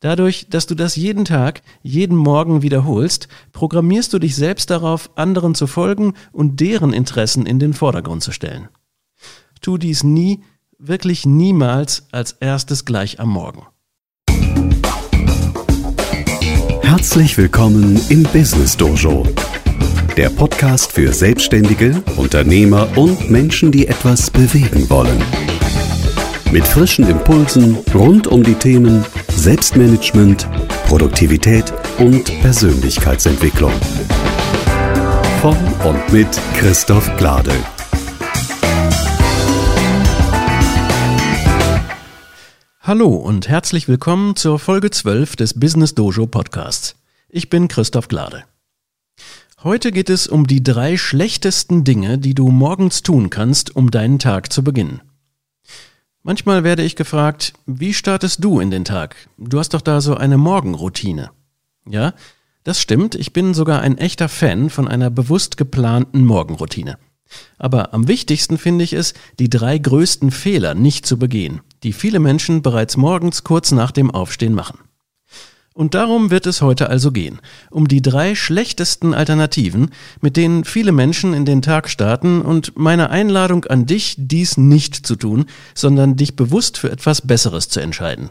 Dadurch, dass du das jeden Tag, jeden Morgen wiederholst, programmierst du dich selbst darauf, anderen zu folgen und deren Interessen in den Vordergrund zu stellen. Tu dies nie, wirklich niemals als erstes gleich am Morgen. Herzlich willkommen im Business Dojo, der Podcast für Selbstständige, Unternehmer und Menschen, die etwas bewegen wollen. Mit frischen Impulsen rund um die Themen Selbstmanagement, Produktivität und Persönlichkeitsentwicklung. Von und mit Christoph Glade. Hallo und herzlich willkommen zur Folge 12 des Business Dojo Podcasts. Ich bin Christoph Glade. Heute geht es um die drei schlechtesten Dinge, die du morgens tun kannst, um deinen Tag zu beginnen. Manchmal werde ich gefragt, wie startest du in den Tag? Du hast doch da so eine Morgenroutine. Ja, das stimmt, ich bin sogar ein echter Fan von einer bewusst geplanten Morgenroutine. Aber am wichtigsten finde ich es, die drei größten Fehler nicht zu begehen, die viele Menschen bereits morgens kurz nach dem Aufstehen machen. Und darum wird es heute also gehen, um die drei schlechtesten Alternativen, mit denen viele Menschen in den Tag starten und meine Einladung an dich, dies nicht zu tun, sondern dich bewusst für etwas Besseres zu entscheiden.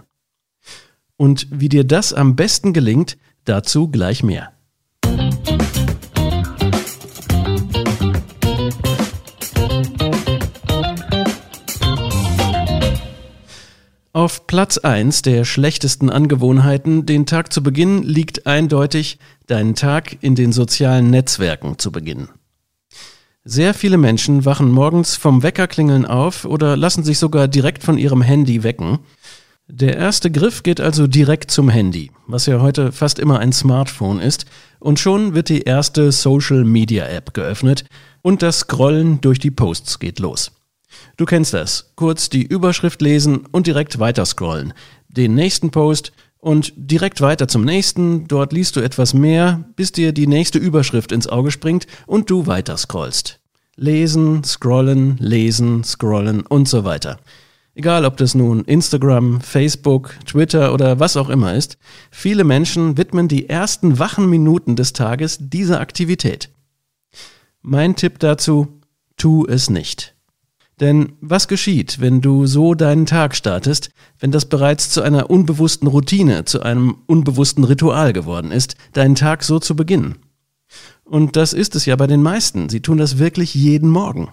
Und wie dir das am besten gelingt, dazu gleich mehr. Auf Platz 1 der schlechtesten Angewohnheiten, den Tag zu beginnen, liegt eindeutig, deinen Tag in den sozialen Netzwerken zu beginnen. Sehr viele Menschen wachen morgens vom Weckerklingeln auf oder lassen sich sogar direkt von ihrem Handy wecken. Der erste Griff geht also direkt zum Handy, was ja heute fast immer ein Smartphone ist, und schon wird die erste Social Media App geöffnet und das Scrollen durch die Posts geht los. Du kennst das. Kurz die Überschrift lesen und direkt weiter scrollen. Den nächsten Post und direkt weiter zum nächsten. Dort liest du etwas mehr, bis dir die nächste Überschrift ins Auge springt und du weiter scrollst. Lesen, scrollen, lesen, scrollen und so weiter. Egal ob das nun Instagram, Facebook, Twitter oder was auch immer ist, viele Menschen widmen die ersten wachen Minuten des Tages dieser Aktivität. Mein Tipp dazu, tu es nicht. Denn was geschieht, wenn du so deinen Tag startest, wenn das bereits zu einer unbewussten Routine, zu einem unbewussten Ritual geworden ist, deinen Tag so zu beginnen? Und das ist es ja bei den meisten. Sie tun das wirklich jeden Morgen.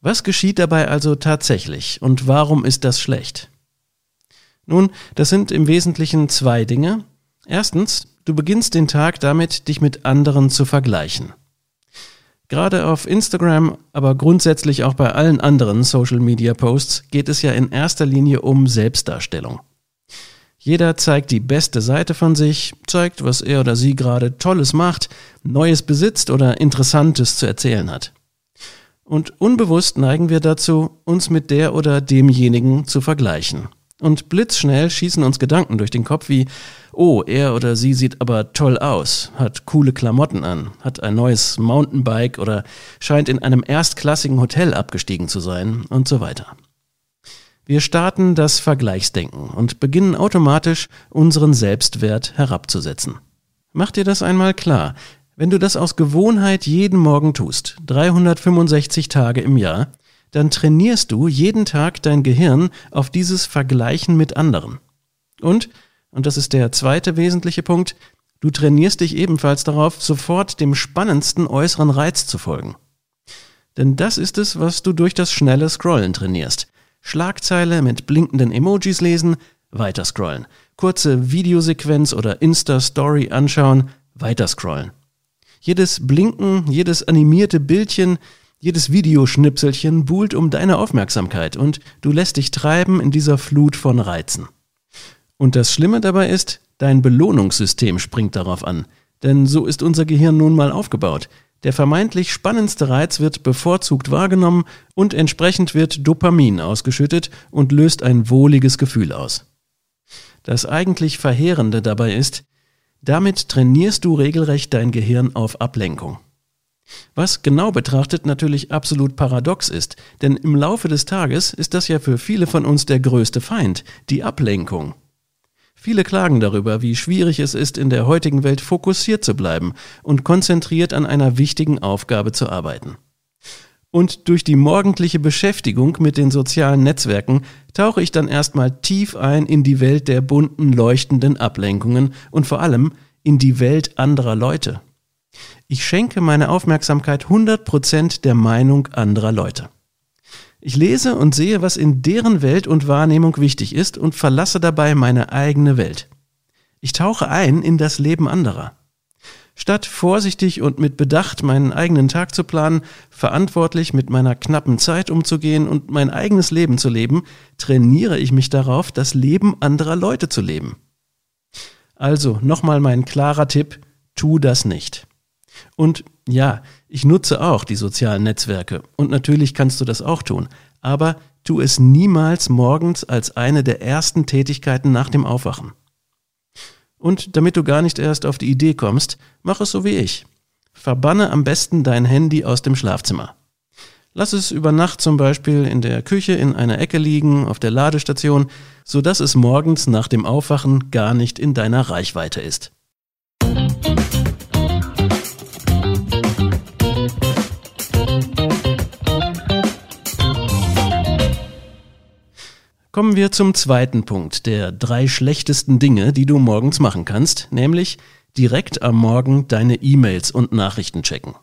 Was geschieht dabei also tatsächlich und warum ist das schlecht? Nun, das sind im Wesentlichen zwei Dinge. Erstens, du beginnst den Tag damit, dich mit anderen zu vergleichen. Gerade auf Instagram, aber grundsätzlich auch bei allen anderen Social-Media-Posts geht es ja in erster Linie um Selbstdarstellung. Jeder zeigt die beste Seite von sich, zeigt, was er oder sie gerade Tolles macht, Neues besitzt oder Interessantes zu erzählen hat. Und unbewusst neigen wir dazu, uns mit der oder demjenigen zu vergleichen. Und blitzschnell schießen uns Gedanken durch den Kopf wie, oh, er oder sie sieht aber toll aus, hat coole Klamotten an, hat ein neues Mountainbike oder scheint in einem erstklassigen Hotel abgestiegen zu sein und so weiter. Wir starten das Vergleichsdenken und beginnen automatisch unseren Selbstwert herabzusetzen. Mach dir das einmal klar. Wenn du das aus Gewohnheit jeden Morgen tust, 365 Tage im Jahr, dann trainierst du jeden Tag dein Gehirn auf dieses Vergleichen mit anderen. Und, und das ist der zweite wesentliche Punkt, du trainierst dich ebenfalls darauf, sofort dem spannendsten äußeren Reiz zu folgen. Denn das ist es, was du durch das schnelle Scrollen trainierst. Schlagzeile mit blinkenden Emojis lesen, weiter scrollen. Kurze Videosequenz oder Insta-Story anschauen, weiter scrollen. Jedes Blinken, jedes animierte Bildchen, jedes Videoschnipselchen buhlt um deine Aufmerksamkeit und du lässt dich treiben in dieser Flut von Reizen. Und das Schlimme dabei ist, dein Belohnungssystem springt darauf an. Denn so ist unser Gehirn nun mal aufgebaut. Der vermeintlich spannendste Reiz wird bevorzugt wahrgenommen und entsprechend wird Dopamin ausgeschüttet und löst ein wohliges Gefühl aus. Das eigentlich Verheerende dabei ist, damit trainierst du regelrecht dein Gehirn auf Ablenkung. Was genau betrachtet natürlich absolut paradox ist, denn im Laufe des Tages ist das ja für viele von uns der größte Feind, die Ablenkung. Viele klagen darüber, wie schwierig es ist, in der heutigen Welt fokussiert zu bleiben und konzentriert an einer wichtigen Aufgabe zu arbeiten. Und durch die morgendliche Beschäftigung mit den sozialen Netzwerken tauche ich dann erstmal tief ein in die Welt der bunten, leuchtenden Ablenkungen und vor allem in die Welt anderer Leute. Ich schenke meine Aufmerksamkeit 100% der Meinung anderer Leute. Ich lese und sehe, was in deren Welt und Wahrnehmung wichtig ist und verlasse dabei meine eigene Welt. Ich tauche ein in das Leben anderer. Statt vorsichtig und mit Bedacht meinen eigenen Tag zu planen, verantwortlich mit meiner knappen Zeit umzugehen und mein eigenes Leben zu leben, trainiere ich mich darauf, das Leben anderer Leute zu leben. Also nochmal mein klarer Tipp, tu das nicht. Und ja, ich nutze auch die sozialen Netzwerke und natürlich kannst du das auch tun, aber tu es niemals morgens als eine der ersten Tätigkeiten nach dem Aufwachen. Und damit du gar nicht erst auf die Idee kommst, mach es so wie ich. Verbanne am besten dein Handy aus dem Schlafzimmer. Lass es über Nacht zum Beispiel in der Küche in einer Ecke liegen, auf der Ladestation, so dass es morgens nach dem Aufwachen gar nicht in deiner Reichweite ist. Kommen wir zum zweiten Punkt der drei schlechtesten Dinge, die du morgens machen kannst, nämlich direkt am Morgen deine E-Mails und Nachrichten checken.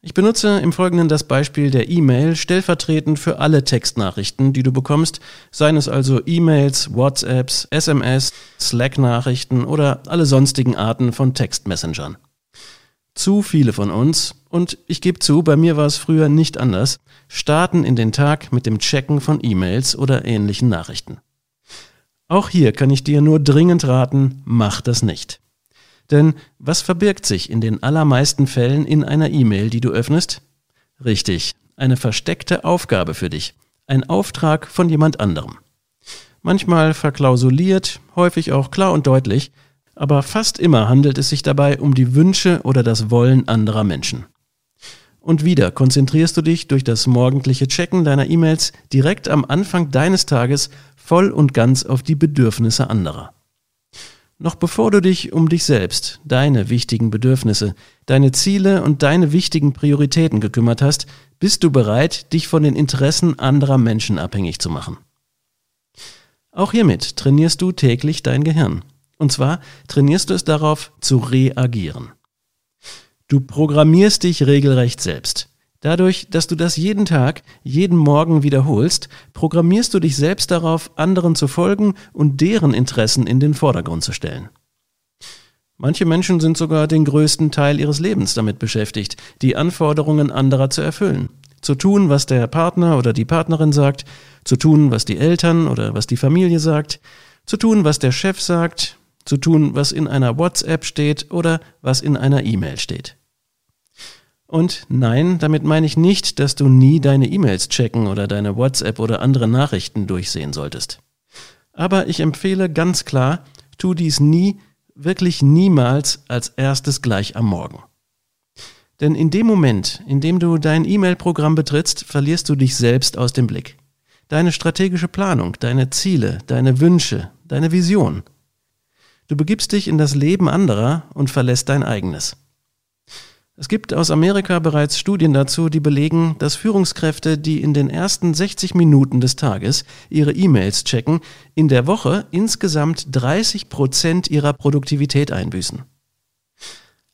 Ich benutze im Folgenden das Beispiel der E-Mail stellvertretend für alle Textnachrichten, die du bekommst, seien es also E-Mails, WhatsApps, SMS, Slack-Nachrichten oder alle sonstigen Arten von Textmessengern. Zu viele von uns, und ich gebe zu, bei mir war es früher nicht anders, starten in den Tag mit dem Checken von E-Mails oder ähnlichen Nachrichten. Auch hier kann ich dir nur dringend raten, mach das nicht. Denn was verbirgt sich in den allermeisten Fällen in einer E-Mail, die du öffnest? Richtig, eine versteckte Aufgabe für dich, ein Auftrag von jemand anderem. Manchmal verklausuliert, häufig auch klar und deutlich, aber fast immer handelt es sich dabei um die Wünsche oder das Wollen anderer Menschen. Und wieder konzentrierst du dich durch das morgendliche Checken deiner E-Mails direkt am Anfang deines Tages voll und ganz auf die Bedürfnisse anderer. Noch bevor du dich um dich selbst, deine wichtigen Bedürfnisse, deine Ziele und deine wichtigen Prioritäten gekümmert hast, bist du bereit, dich von den Interessen anderer Menschen abhängig zu machen. Auch hiermit trainierst du täglich dein Gehirn. Und zwar trainierst du es darauf zu reagieren. Du programmierst dich regelrecht selbst. Dadurch, dass du das jeden Tag, jeden Morgen wiederholst, programmierst du dich selbst darauf, anderen zu folgen und deren Interessen in den Vordergrund zu stellen. Manche Menschen sind sogar den größten Teil ihres Lebens damit beschäftigt, die Anforderungen anderer zu erfüllen. Zu tun, was der Partner oder die Partnerin sagt, zu tun, was die Eltern oder was die Familie sagt, zu tun, was der Chef sagt, zu tun, was in einer WhatsApp steht oder was in einer E-Mail steht. Und nein, damit meine ich nicht, dass du nie deine E-Mails checken oder deine WhatsApp oder andere Nachrichten durchsehen solltest. Aber ich empfehle ganz klar, tu dies nie, wirklich niemals als erstes gleich am Morgen. Denn in dem Moment, in dem du dein E-Mail-Programm betrittst, verlierst du dich selbst aus dem Blick. Deine strategische Planung, deine Ziele, deine Wünsche, deine Vision – Du begibst dich in das Leben anderer und verlässt dein eigenes. Es gibt aus Amerika bereits Studien dazu, die belegen, dass Führungskräfte, die in den ersten 60 Minuten des Tages ihre E-Mails checken, in der Woche insgesamt 30 Prozent ihrer Produktivität einbüßen.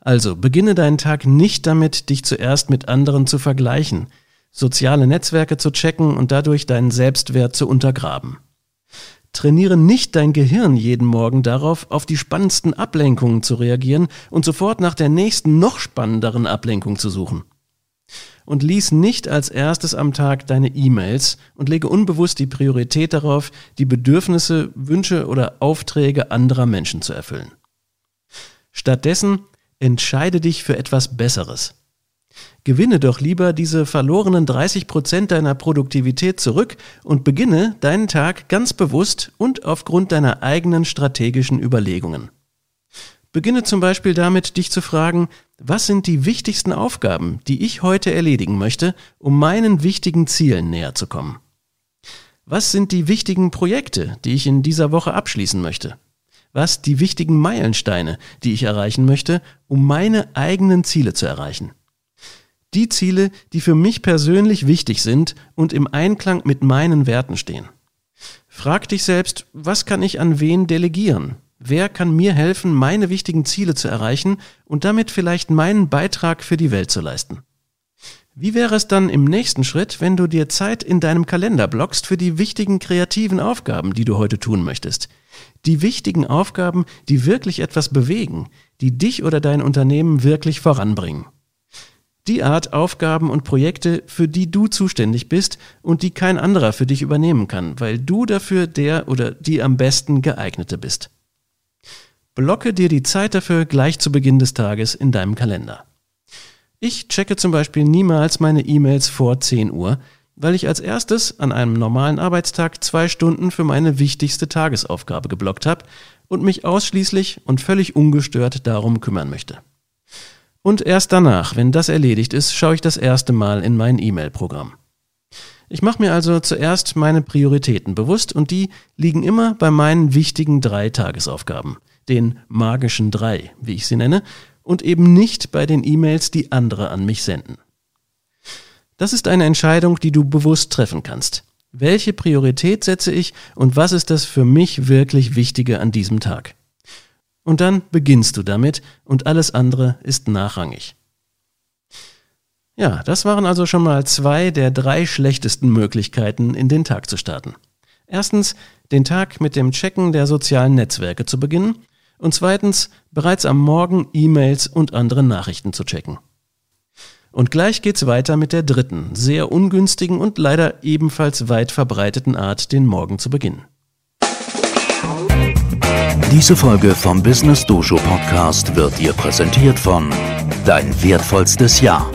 Also beginne deinen Tag nicht damit, dich zuerst mit anderen zu vergleichen, soziale Netzwerke zu checken und dadurch deinen Selbstwert zu untergraben. Trainiere nicht dein Gehirn jeden Morgen darauf, auf die spannendsten Ablenkungen zu reagieren und sofort nach der nächsten noch spannenderen Ablenkung zu suchen. Und lies nicht als erstes am Tag deine E-Mails und lege unbewusst die Priorität darauf, die Bedürfnisse, Wünsche oder Aufträge anderer Menschen zu erfüllen. Stattdessen entscheide dich für etwas Besseres. Gewinne doch lieber diese verlorenen 30 Prozent deiner Produktivität zurück und beginne deinen Tag ganz bewusst und aufgrund deiner eigenen strategischen Überlegungen. Beginne zum Beispiel damit, dich zu fragen, was sind die wichtigsten Aufgaben, die ich heute erledigen möchte, um meinen wichtigen Zielen näher zu kommen? Was sind die wichtigen Projekte, die ich in dieser Woche abschließen möchte? Was die wichtigen Meilensteine, die ich erreichen möchte, um meine eigenen Ziele zu erreichen? Die Ziele, die für mich persönlich wichtig sind und im Einklang mit meinen Werten stehen. Frag dich selbst, was kann ich an wen delegieren? Wer kann mir helfen, meine wichtigen Ziele zu erreichen und damit vielleicht meinen Beitrag für die Welt zu leisten? Wie wäre es dann im nächsten Schritt, wenn du dir Zeit in deinem Kalender blockst für die wichtigen kreativen Aufgaben, die du heute tun möchtest? Die wichtigen Aufgaben, die wirklich etwas bewegen, die dich oder dein Unternehmen wirklich voranbringen. Die Art Aufgaben und Projekte, für die du zuständig bist und die kein anderer für dich übernehmen kann, weil du dafür der oder die am besten geeignete bist. Blocke dir die Zeit dafür gleich zu Beginn des Tages in deinem Kalender. Ich checke zum Beispiel niemals meine E-Mails vor 10 Uhr, weil ich als erstes an einem normalen Arbeitstag zwei Stunden für meine wichtigste Tagesaufgabe geblockt habe und mich ausschließlich und völlig ungestört darum kümmern möchte. Und erst danach, wenn das erledigt ist, schaue ich das erste Mal in mein E-Mail-Programm. Ich mache mir also zuerst meine Prioritäten bewusst und die liegen immer bei meinen wichtigen drei Tagesaufgaben, den magischen drei, wie ich sie nenne, und eben nicht bei den E-Mails, die andere an mich senden. Das ist eine Entscheidung, die du bewusst treffen kannst. Welche Priorität setze ich und was ist das für mich wirklich Wichtige an diesem Tag? Und dann beginnst du damit und alles andere ist nachrangig. Ja, das waren also schon mal zwei der drei schlechtesten Möglichkeiten, in den Tag zu starten. Erstens, den Tag mit dem Checken der sozialen Netzwerke zu beginnen und zweitens, bereits am Morgen E-Mails und andere Nachrichten zu checken. Und gleich geht's weiter mit der dritten, sehr ungünstigen und leider ebenfalls weit verbreiteten Art, den Morgen zu beginnen. Diese Folge vom Business Dojo Podcast wird dir präsentiert von Dein wertvollstes Jahr.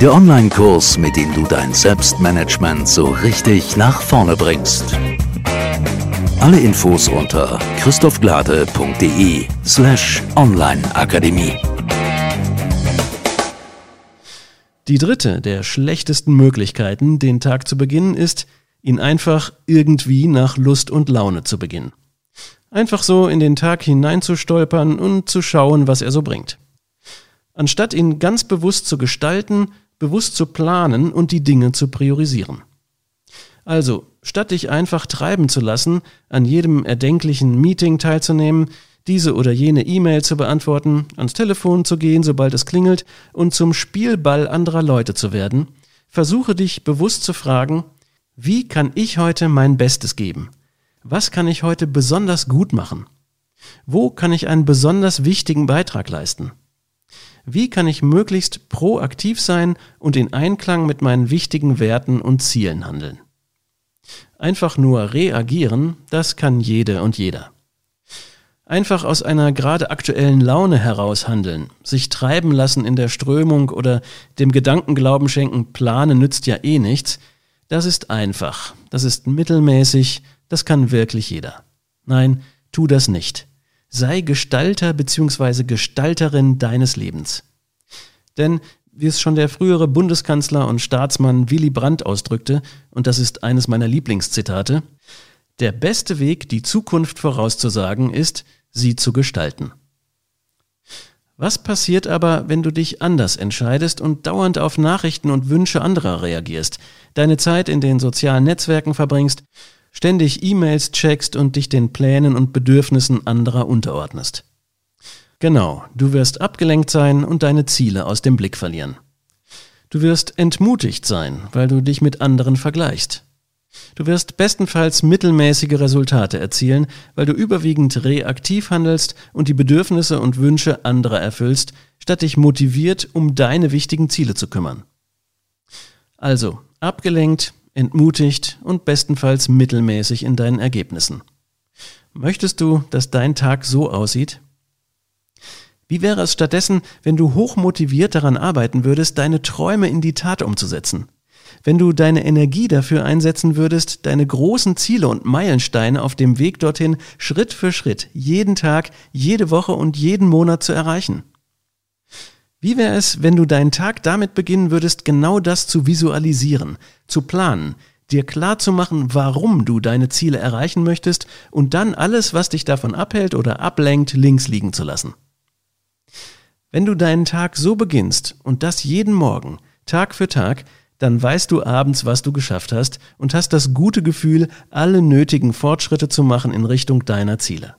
Der Online-Kurs, mit dem du dein Selbstmanagement so richtig nach vorne bringst. Alle Infos unter christophglade.de slash onlineakademie. Die dritte der schlechtesten Möglichkeiten, den Tag zu beginnen, ist, ihn einfach irgendwie nach Lust und Laune zu beginnen. Einfach so in den Tag hineinzustolpern und zu schauen, was er so bringt. Anstatt ihn ganz bewusst zu gestalten, bewusst zu planen und die Dinge zu priorisieren. Also, statt dich einfach treiben zu lassen, an jedem erdenklichen Meeting teilzunehmen, diese oder jene E-Mail zu beantworten, ans Telefon zu gehen, sobald es klingelt, und zum Spielball anderer Leute zu werden, versuche dich bewusst zu fragen, wie kann ich heute mein Bestes geben? Was kann ich heute besonders gut machen? Wo kann ich einen besonders wichtigen Beitrag leisten? Wie kann ich möglichst proaktiv sein und in Einklang mit meinen wichtigen Werten und Zielen handeln? Einfach nur reagieren, das kann jede und jeder. Einfach aus einer gerade aktuellen Laune heraus handeln, sich treiben lassen in der Strömung oder dem Gedankenglauben schenken, planen nützt ja eh nichts, das ist einfach, das ist mittelmäßig, das kann wirklich jeder. Nein, tu das nicht. Sei Gestalter bzw. Gestalterin deines Lebens. Denn wie es schon der frühere Bundeskanzler und Staatsmann Willy Brandt ausdrückte, und das ist eines meiner Lieblingszitate, der beste Weg, die Zukunft vorauszusagen, ist, sie zu gestalten. Was passiert aber, wenn du dich anders entscheidest und dauernd auf Nachrichten und Wünsche anderer reagierst, deine Zeit in den sozialen Netzwerken verbringst, ständig E-Mails checkst und dich den Plänen und Bedürfnissen anderer unterordnest? Genau, du wirst abgelenkt sein und deine Ziele aus dem Blick verlieren. Du wirst entmutigt sein, weil du dich mit anderen vergleichst. Du wirst bestenfalls mittelmäßige Resultate erzielen, weil du überwiegend reaktiv handelst und die Bedürfnisse und Wünsche anderer erfüllst, statt dich motiviert um deine wichtigen Ziele zu kümmern. Also, abgelenkt, entmutigt und bestenfalls mittelmäßig in deinen Ergebnissen. Möchtest du, dass dein Tag so aussieht? Wie wäre es stattdessen, wenn du hochmotiviert daran arbeiten würdest, deine Träume in die Tat umzusetzen? Wenn du deine Energie dafür einsetzen würdest, deine großen Ziele und Meilensteine auf dem Weg dorthin Schritt für Schritt, jeden Tag, jede Woche und jeden Monat zu erreichen? Wie wäre es, wenn du deinen Tag damit beginnen würdest, genau das zu visualisieren, zu planen, dir klar zu machen, warum du deine Ziele erreichen möchtest und dann alles, was dich davon abhält oder ablenkt, links liegen zu lassen. Wenn du deinen Tag so beginnst und das jeden Morgen, Tag für Tag, dann weißt du abends, was du geschafft hast und hast das gute Gefühl, alle nötigen Fortschritte zu machen in Richtung deiner Ziele.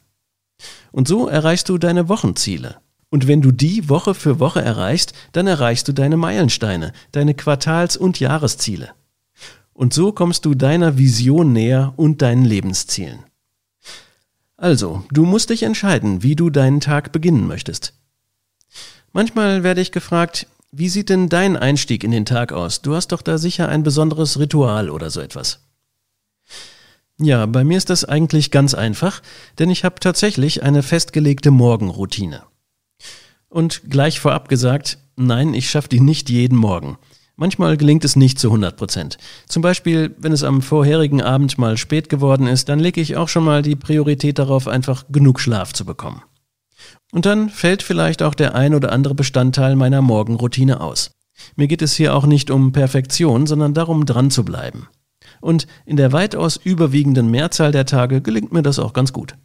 Und so erreichst du deine Wochenziele. Und wenn du die Woche für Woche erreichst, dann erreichst du deine Meilensteine, deine Quartals- und Jahresziele. Und so kommst du deiner Vision näher und deinen Lebenszielen. Also, du musst dich entscheiden, wie du deinen Tag beginnen möchtest. Manchmal werde ich gefragt, wie sieht denn dein Einstieg in den Tag aus? Du hast doch da sicher ein besonderes Ritual oder so etwas. Ja, bei mir ist das eigentlich ganz einfach, denn ich habe tatsächlich eine festgelegte Morgenroutine. Und gleich vorab gesagt, nein, ich schaffe die nicht jeden Morgen. Manchmal gelingt es nicht zu 100 Prozent. Zum Beispiel, wenn es am vorherigen Abend mal spät geworden ist, dann lege ich auch schon mal die Priorität darauf, einfach genug Schlaf zu bekommen. Und dann fällt vielleicht auch der ein oder andere Bestandteil meiner Morgenroutine aus. Mir geht es hier auch nicht um Perfektion, sondern darum, dran zu bleiben. Und in der weitaus überwiegenden Mehrzahl der Tage gelingt mir das auch ganz gut.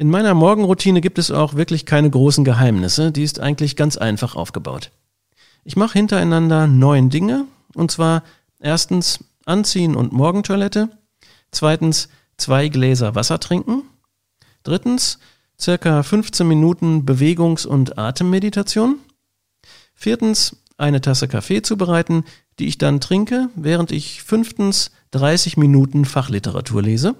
In meiner Morgenroutine gibt es auch wirklich keine großen Geheimnisse, die ist eigentlich ganz einfach aufgebaut. Ich mache hintereinander neun Dinge, und zwar erstens Anziehen und Morgentoilette, zweitens zwei Gläser Wasser trinken, drittens circa 15 Minuten Bewegungs- und Atemmeditation, viertens eine Tasse Kaffee zubereiten, die ich dann trinke, während ich fünftens 30 Minuten Fachliteratur lese,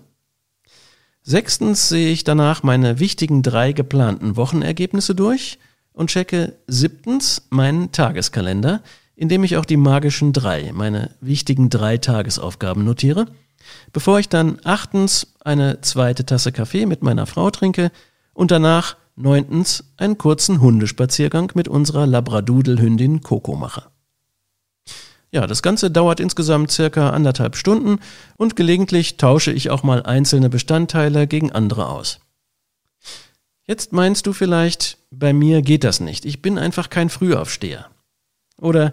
Sechstens sehe ich danach meine wichtigen drei geplanten Wochenergebnisse durch und checke siebtens meinen Tageskalender, in dem ich auch die magischen drei, meine wichtigen drei Tagesaufgaben notiere, bevor ich dann achtens eine zweite Tasse Kaffee mit meiner Frau trinke und danach neuntens einen kurzen Hundespaziergang mit unserer Labradoodle-Hündin Coco mache. Ja, das Ganze dauert insgesamt circa anderthalb Stunden und gelegentlich tausche ich auch mal einzelne Bestandteile gegen andere aus. Jetzt meinst du vielleicht, bei mir geht das nicht. Ich bin einfach kein Frühaufsteher. Oder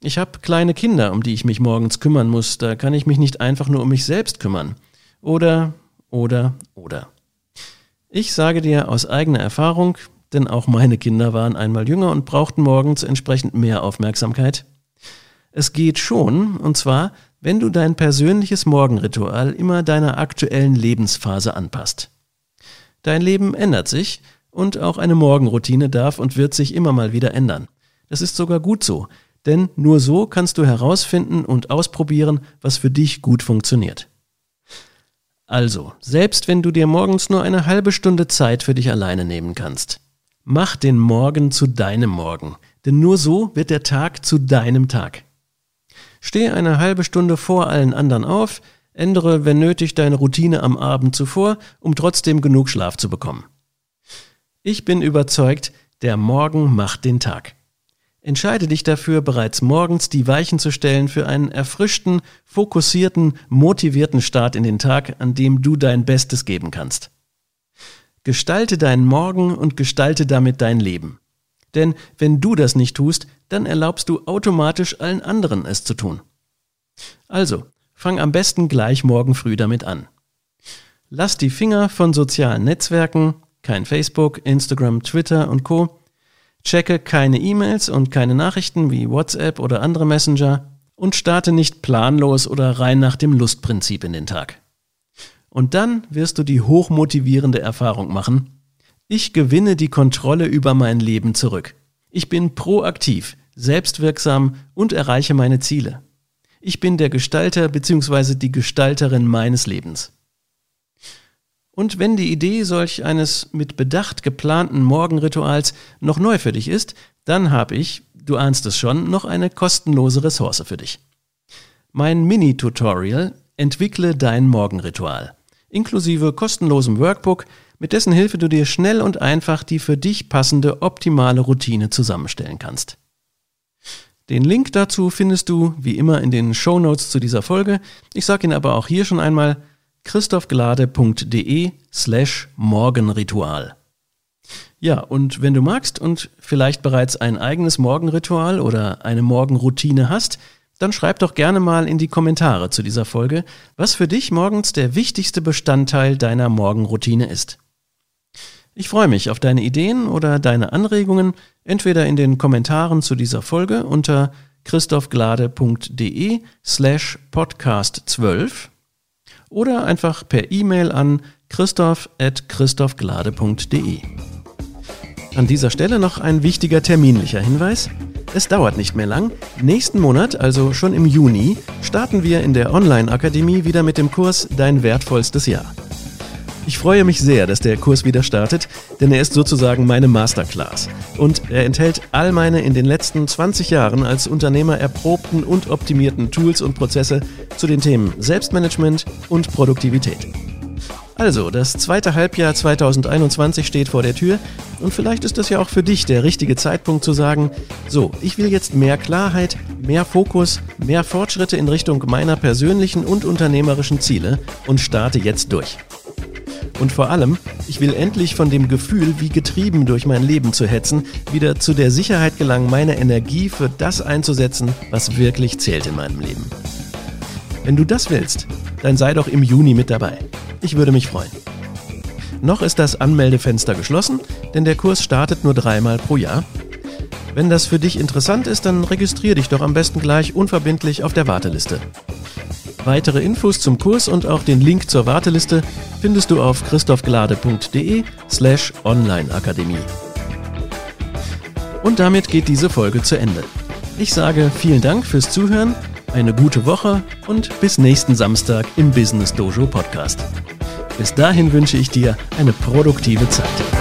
ich habe kleine Kinder, um die ich mich morgens kümmern muss, da kann ich mich nicht einfach nur um mich selbst kümmern. Oder, oder, oder. Ich sage dir aus eigener Erfahrung, denn auch meine Kinder waren einmal jünger und brauchten morgens entsprechend mehr Aufmerksamkeit. Es geht schon, und zwar, wenn du dein persönliches Morgenritual immer deiner aktuellen Lebensphase anpasst. Dein Leben ändert sich und auch eine Morgenroutine darf und wird sich immer mal wieder ändern. Das ist sogar gut so, denn nur so kannst du herausfinden und ausprobieren, was für dich gut funktioniert. Also, selbst wenn du dir morgens nur eine halbe Stunde Zeit für dich alleine nehmen kannst, mach den Morgen zu deinem Morgen, denn nur so wird der Tag zu deinem Tag. Steh eine halbe Stunde vor allen anderen auf, ändere, wenn nötig, deine Routine am Abend zuvor, um trotzdem genug Schlaf zu bekommen. Ich bin überzeugt, der Morgen macht den Tag. Entscheide dich dafür, bereits morgens die Weichen zu stellen für einen erfrischten, fokussierten, motivierten Start in den Tag, an dem du dein Bestes geben kannst. Gestalte deinen Morgen und gestalte damit dein Leben. Denn wenn du das nicht tust, dann erlaubst du automatisch allen anderen es zu tun. Also, fang am besten gleich morgen früh damit an. Lass die Finger von sozialen Netzwerken, kein Facebook, Instagram, Twitter und Co. Checke keine E-Mails und keine Nachrichten wie WhatsApp oder andere Messenger und starte nicht planlos oder rein nach dem Lustprinzip in den Tag. Und dann wirst du die hochmotivierende Erfahrung machen, ich gewinne die Kontrolle über mein Leben zurück. Ich bin proaktiv, selbstwirksam und erreiche meine Ziele. Ich bin der Gestalter bzw. die Gestalterin meines Lebens. Und wenn die Idee solch eines mit Bedacht geplanten Morgenrituals noch neu für dich ist, dann habe ich, du ahnst es schon, noch eine kostenlose Ressource für dich. Mein Mini-Tutorial Entwickle dein Morgenritual, inklusive kostenlosem Workbook, mit dessen Hilfe du dir schnell und einfach die für dich passende optimale Routine zusammenstellen kannst. Den Link dazu findest du wie immer in den Show Notes zu dieser Folge. Ich sage ihn aber auch hier schon einmal christophglade.de slash Morgenritual. Ja, und wenn du magst und vielleicht bereits ein eigenes Morgenritual oder eine Morgenroutine hast, dann schreib doch gerne mal in die Kommentare zu dieser Folge, was für dich morgens der wichtigste Bestandteil deiner Morgenroutine ist. Ich freue mich auf deine Ideen oder deine Anregungen, entweder in den Kommentaren zu dieser Folge unter christophglade.de slash podcast 12 oder einfach per E-Mail an christoph.christophglade.de. An dieser Stelle noch ein wichtiger terminlicher Hinweis. Es dauert nicht mehr lang. Nächsten Monat, also schon im Juni, starten wir in der Online-Akademie wieder mit dem Kurs Dein wertvollstes Jahr. Ich freue mich sehr, dass der Kurs wieder startet, denn er ist sozusagen meine Masterclass. Und er enthält all meine in den letzten 20 Jahren als Unternehmer erprobten und optimierten Tools und Prozesse zu den Themen Selbstmanagement und Produktivität. Also, das zweite Halbjahr 2021 steht vor der Tür und vielleicht ist das ja auch für dich der richtige Zeitpunkt zu sagen, so, ich will jetzt mehr Klarheit, mehr Fokus, mehr Fortschritte in Richtung meiner persönlichen und unternehmerischen Ziele und starte jetzt durch. Und vor allem, ich will endlich von dem Gefühl, wie getrieben durch mein Leben zu hetzen, wieder zu der Sicherheit gelangen, meine Energie für das einzusetzen, was wirklich zählt in meinem Leben. Wenn du das willst, dann sei doch im Juni mit dabei. Ich würde mich freuen. Noch ist das Anmeldefenster geschlossen, denn der Kurs startet nur dreimal pro Jahr. Wenn das für dich interessant ist, dann registriere dich doch am besten gleich unverbindlich auf der Warteliste. Weitere Infos zum Kurs und auch den Link zur Warteliste findest du auf christophglade.de slash onlineakademie. Und damit geht diese Folge zu Ende. Ich sage vielen Dank fürs Zuhören, eine gute Woche und bis nächsten Samstag im Business Dojo Podcast. Bis dahin wünsche ich dir eine produktive Zeit.